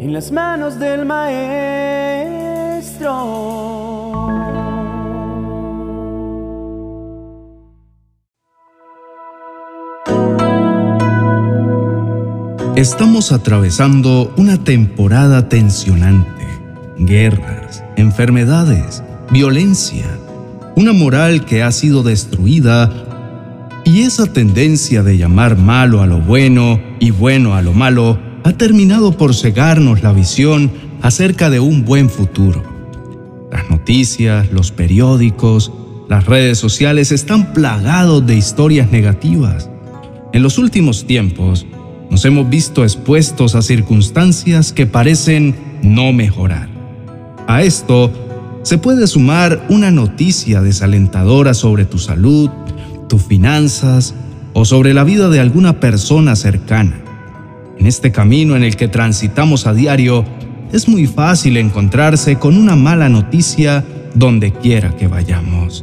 en las manos del Maestro. Estamos atravesando una temporada tensionante. Guerras, enfermedades, violencia, una moral que ha sido destruida y esa tendencia de llamar malo a lo bueno y bueno a lo malo ha terminado por cegarnos la visión acerca de un buen futuro. Las noticias, los periódicos, las redes sociales están plagados de historias negativas. En los últimos tiempos, nos hemos visto expuestos a circunstancias que parecen no mejorar. A esto se puede sumar una noticia desalentadora sobre tu salud, tus finanzas o sobre la vida de alguna persona cercana. En este camino en el que transitamos a diario, es muy fácil encontrarse con una mala noticia donde quiera que vayamos.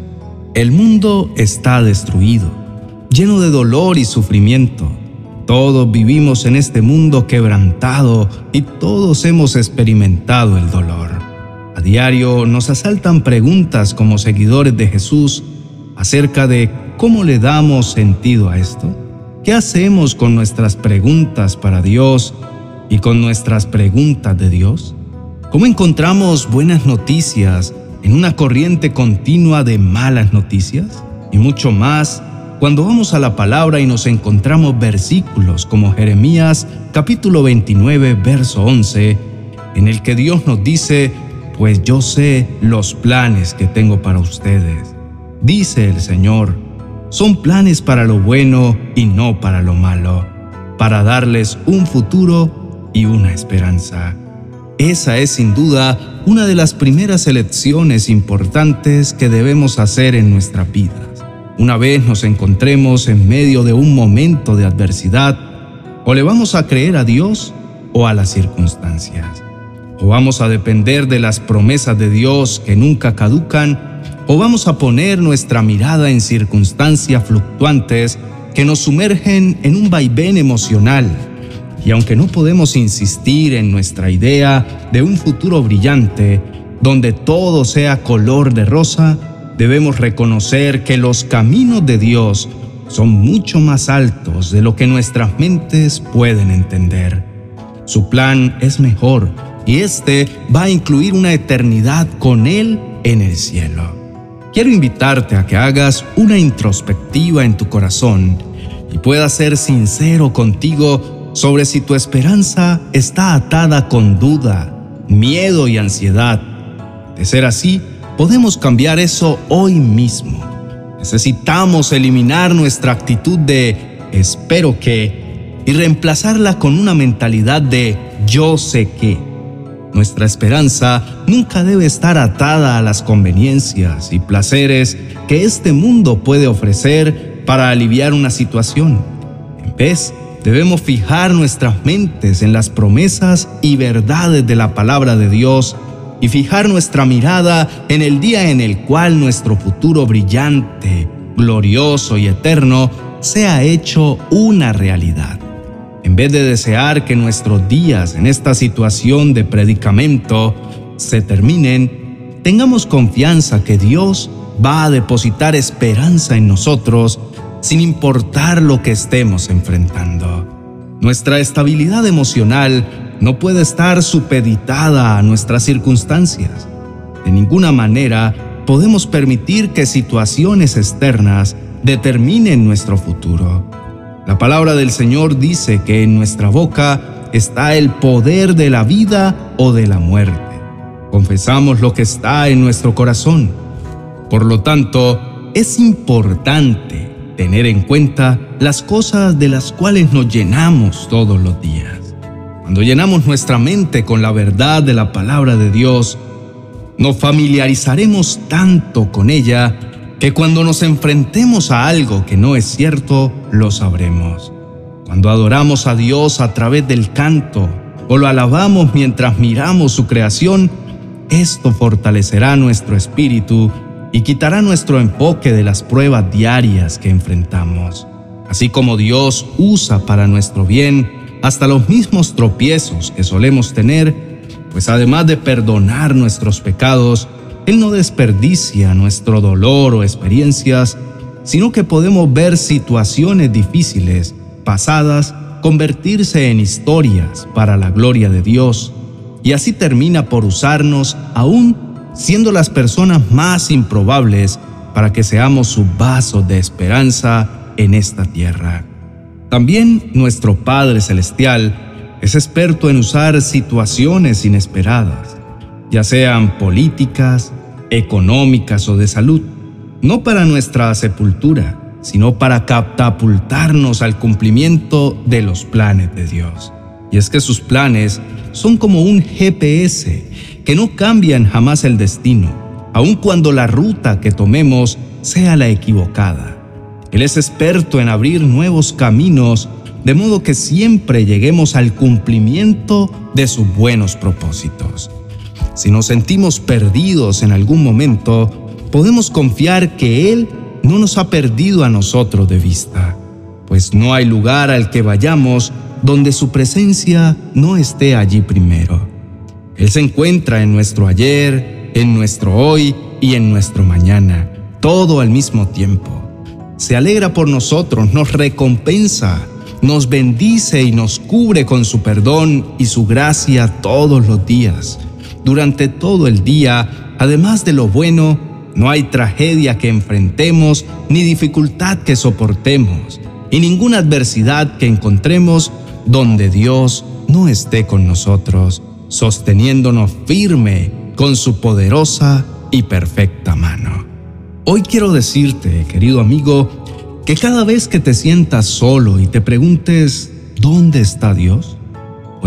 El mundo está destruido, lleno de dolor y sufrimiento. Todos vivimos en este mundo quebrantado y todos hemos experimentado el dolor. A diario nos asaltan preguntas como seguidores de Jesús acerca de cómo le damos sentido a esto. ¿Qué hacemos con nuestras preguntas para Dios y con nuestras preguntas de Dios? ¿Cómo encontramos buenas noticias en una corriente continua de malas noticias? Y mucho más cuando vamos a la palabra y nos encontramos versículos como Jeremías capítulo 29 verso 11, en el que Dios nos dice, pues yo sé los planes que tengo para ustedes. Dice el Señor, son planes para lo bueno y no para lo malo, para darles un futuro y una esperanza. Esa es sin duda una de las primeras elecciones importantes que debemos hacer en nuestra vida una vez nos encontremos en medio de un momento de adversidad, o le vamos a creer a Dios o a las circunstancias. O vamos a depender de las promesas de Dios que nunca caducan, o vamos a poner nuestra mirada en circunstancias fluctuantes que nos sumergen en un vaivén emocional. Y aunque no podemos insistir en nuestra idea de un futuro brillante, donde todo sea color de rosa, debemos reconocer que los caminos de Dios son mucho más altos de lo que nuestras mentes pueden entender. Su plan es mejor y este va a incluir una eternidad con Él en el cielo. Quiero invitarte a que hagas una introspectiva en tu corazón y puedas ser sincero contigo sobre si tu esperanza está atada con duda, miedo y ansiedad. De ser así, podemos cambiar eso hoy mismo. Necesitamos eliminar nuestra actitud de espero que y reemplazarla con una mentalidad de yo sé que. Nuestra esperanza nunca debe estar atada a las conveniencias y placeres que este mundo puede ofrecer para aliviar una situación. En vez, debemos fijar nuestras mentes en las promesas y verdades de la palabra de Dios y fijar nuestra mirada en el día en el cual nuestro futuro brillante, glorioso y eterno sea hecho una realidad. En vez de desear que nuestros días en esta situación de predicamento se terminen, tengamos confianza que Dios va a depositar esperanza en nosotros sin importar lo que estemos enfrentando. Nuestra estabilidad emocional no puede estar supeditada a nuestras circunstancias. De ninguna manera podemos permitir que situaciones externas determinen nuestro futuro. La palabra del Señor dice que en nuestra boca está el poder de la vida o de la muerte. Confesamos lo que está en nuestro corazón. Por lo tanto, es importante tener en cuenta las cosas de las cuales nos llenamos todos los días. Cuando llenamos nuestra mente con la verdad de la palabra de Dios, nos familiarizaremos tanto con ella que cuando nos enfrentemos a algo que no es cierto, lo sabremos. Cuando adoramos a Dios a través del canto o lo alabamos mientras miramos su creación, esto fortalecerá nuestro espíritu y quitará nuestro enfoque de las pruebas diarias que enfrentamos. Así como Dios usa para nuestro bien hasta los mismos tropiezos que solemos tener, pues además de perdonar nuestros pecados, Él no desperdicia nuestro dolor o experiencias, sino que podemos ver situaciones difíciles, pasadas, convertirse en historias para la gloria de Dios, y así termina por usarnos aún siendo las personas más improbables para que seamos su vaso de esperanza en esta tierra. También nuestro Padre Celestial es experto en usar situaciones inesperadas, ya sean políticas, económicas o de salud, no para nuestra sepultura, sino para catapultarnos al cumplimiento de los planes de Dios. Y es que sus planes son como un GPS que no cambian jamás el destino, aun cuando la ruta que tomemos sea la equivocada. Él es experto en abrir nuevos caminos, de modo que siempre lleguemos al cumplimiento de sus buenos propósitos. Si nos sentimos perdidos en algún momento, podemos confiar que Él no nos ha perdido a nosotros de vista, pues no hay lugar al que vayamos donde su presencia no esté allí primero. Él se encuentra en nuestro ayer, en nuestro hoy y en nuestro mañana, todo al mismo tiempo. Se alegra por nosotros, nos recompensa, nos bendice y nos cubre con su perdón y su gracia todos los días. Durante todo el día, además de lo bueno, no hay tragedia que enfrentemos ni dificultad que soportemos y ninguna adversidad que encontremos donde Dios no esté con nosotros, sosteniéndonos firme con su poderosa y perfecta mano. Hoy quiero decirte, querido amigo, que cada vez que te sientas solo y te preguntes, ¿dónde está Dios?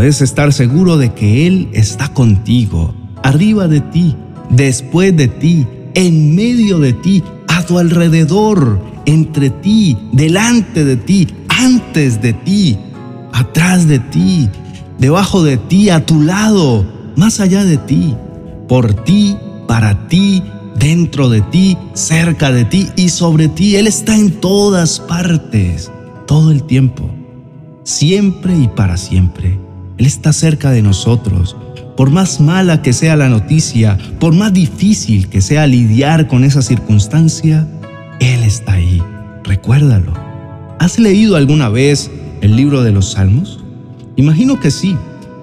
Puedes estar seguro de que Él está contigo, arriba de ti, después de ti, en medio de ti, a tu alrededor, entre ti, delante de ti, antes de ti, atrás de ti, debajo de ti, a tu lado, más allá de ti, por ti, para ti, dentro de ti, cerca de ti y sobre ti. Él está en todas partes, todo el tiempo, siempre y para siempre. Él está cerca de nosotros por más mala que sea la noticia, por más difícil que sea lidiar con esa circunstancia, Él está ahí. Recuérdalo. ¿Has leído alguna vez el libro de los Salmos? Imagino que sí.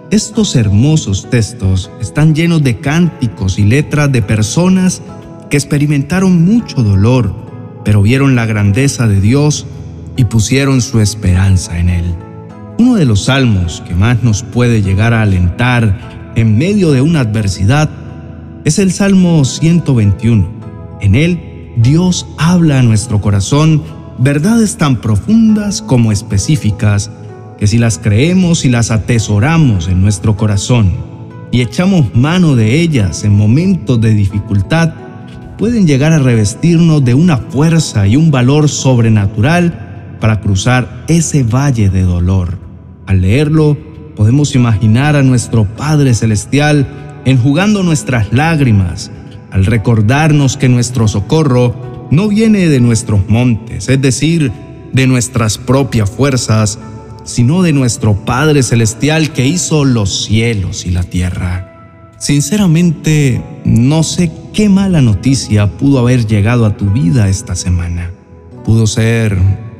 Estos hermosos textos están llenos de cánticos y letras de personas que experimentaron mucho dolor, pero vieron la grandeza de Dios y pusieron su esperanza en Él. Uno de los salmos que más nos puede llegar a alentar en medio de una adversidad es el Salmo 121. En él, Dios habla a nuestro corazón verdades tan profundas como específicas que si las creemos y las atesoramos en nuestro corazón y echamos mano de ellas en momentos de dificultad, pueden llegar a revestirnos de una fuerza y un valor sobrenatural para cruzar ese valle de dolor. Al leerlo, podemos imaginar a nuestro Padre Celestial enjugando nuestras lágrimas al recordarnos que nuestro socorro no viene de nuestros montes, es decir, de nuestras propias fuerzas, sino de nuestro Padre Celestial que hizo los cielos y la tierra. Sinceramente, no sé qué mala noticia pudo haber llegado a tu vida esta semana. Pudo ser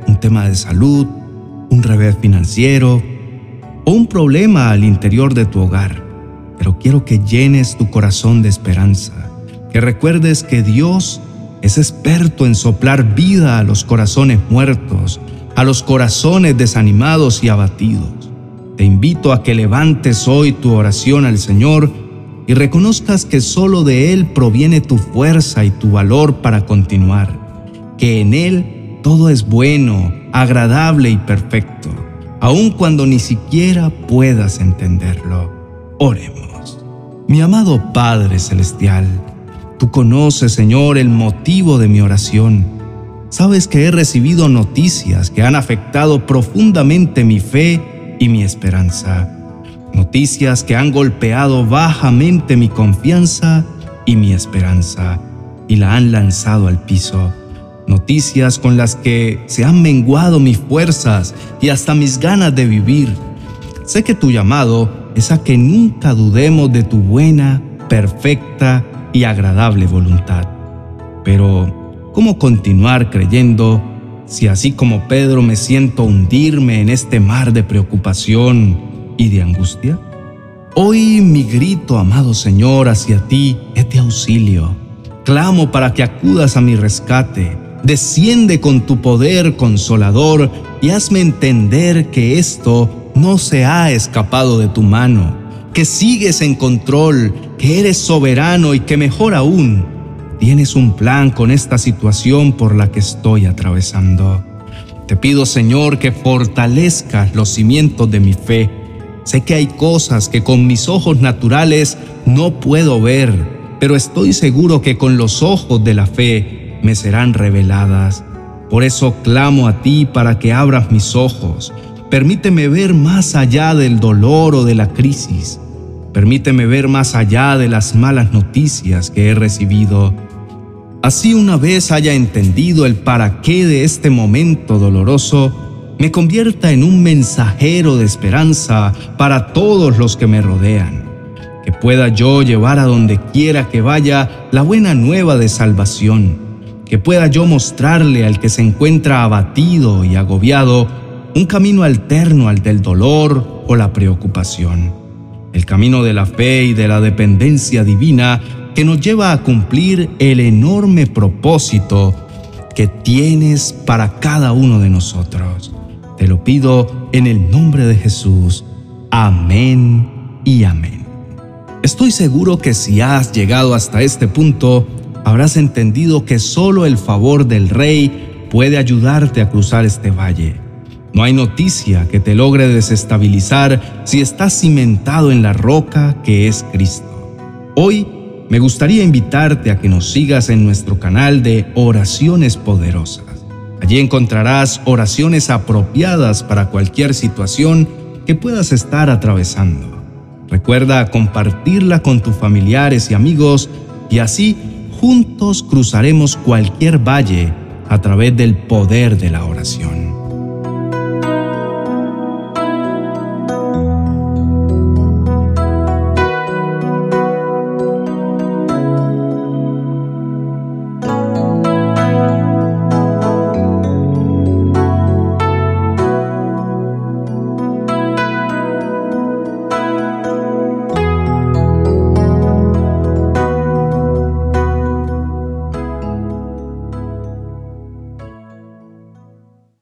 un tema de salud, un revés financiero, o un problema al interior de tu hogar, pero quiero que llenes tu corazón de esperanza, que recuerdes que Dios es experto en soplar vida a los corazones muertos, a los corazones desanimados y abatidos. Te invito a que levantes hoy tu oración al Señor y reconozcas que solo de Él proviene tu fuerza y tu valor para continuar, que en Él todo es bueno, agradable y perfecto aun cuando ni siquiera puedas entenderlo. Oremos. Mi amado Padre Celestial, tú conoces, Señor, el motivo de mi oración. Sabes que he recibido noticias que han afectado profundamente mi fe y mi esperanza. Noticias que han golpeado bajamente mi confianza y mi esperanza y la han lanzado al piso noticias con las que se han menguado mis fuerzas y hasta mis ganas de vivir, Sé que tu llamado es a que nunca dudemos de tu buena, perfecta y agradable voluntad. Pero, ¿cómo continuar creyendo si así como Pedro me siento hundirme en este mar de preocupación y de angustia? Hoy mi grito, amado Señor, hacia ti es auxilio. Clamo para que acudas a mi rescate. Desciende con tu poder consolador y hazme entender que esto no se ha escapado de tu mano, que sigues en control, que eres soberano y que mejor aún, tienes un plan con esta situación por la que estoy atravesando. Te pido, Señor, que fortalezcas los cimientos de mi fe. Sé que hay cosas que con mis ojos naturales no puedo ver, pero estoy seguro que con los ojos de la fe me serán reveladas. Por eso clamo a ti para que abras mis ojos. Permíteme ver más allá del dolor o de la crisis. Permíteme ver más allá de las malas noticias que he recibido. Así una vez haya entendido el para qué de este momento doloroso, me convierta en un mensajero de esperanza para todos los que me rodean. Que pueda yo llevar a donde quiera que vaya la buena nueva de salvación. Que pueda yo mostrarle al que se encuentra abatido y agobiado un camino alterno al del dolor o la preocupación. El camino de la fe y de la dependencia divina que nos lleva a cumplir el enorme propósito que tienes para cada uno de nosotros. Te lo pido en el nombre de Jesús. Amén y amén. Estoy seguro que si has llegado hasta este punto, habrás entendido que solo el favor del Rey puede ayudarte a cruzar este valle. No hay noticia que te logre desestabilizar si estás cimentado en la roca que es Cristo. Hoy me gustaría invitarte a que nos sigas en nuestro canal de Oraciones Poderosas. Allí encontrarás oraciones apropiadas para cualquier situación que puedas estar atravesando. Recuerda compartirla con tus familiares y amigos y así juntos cruzaremos cualquier valle a través del poder de la oración.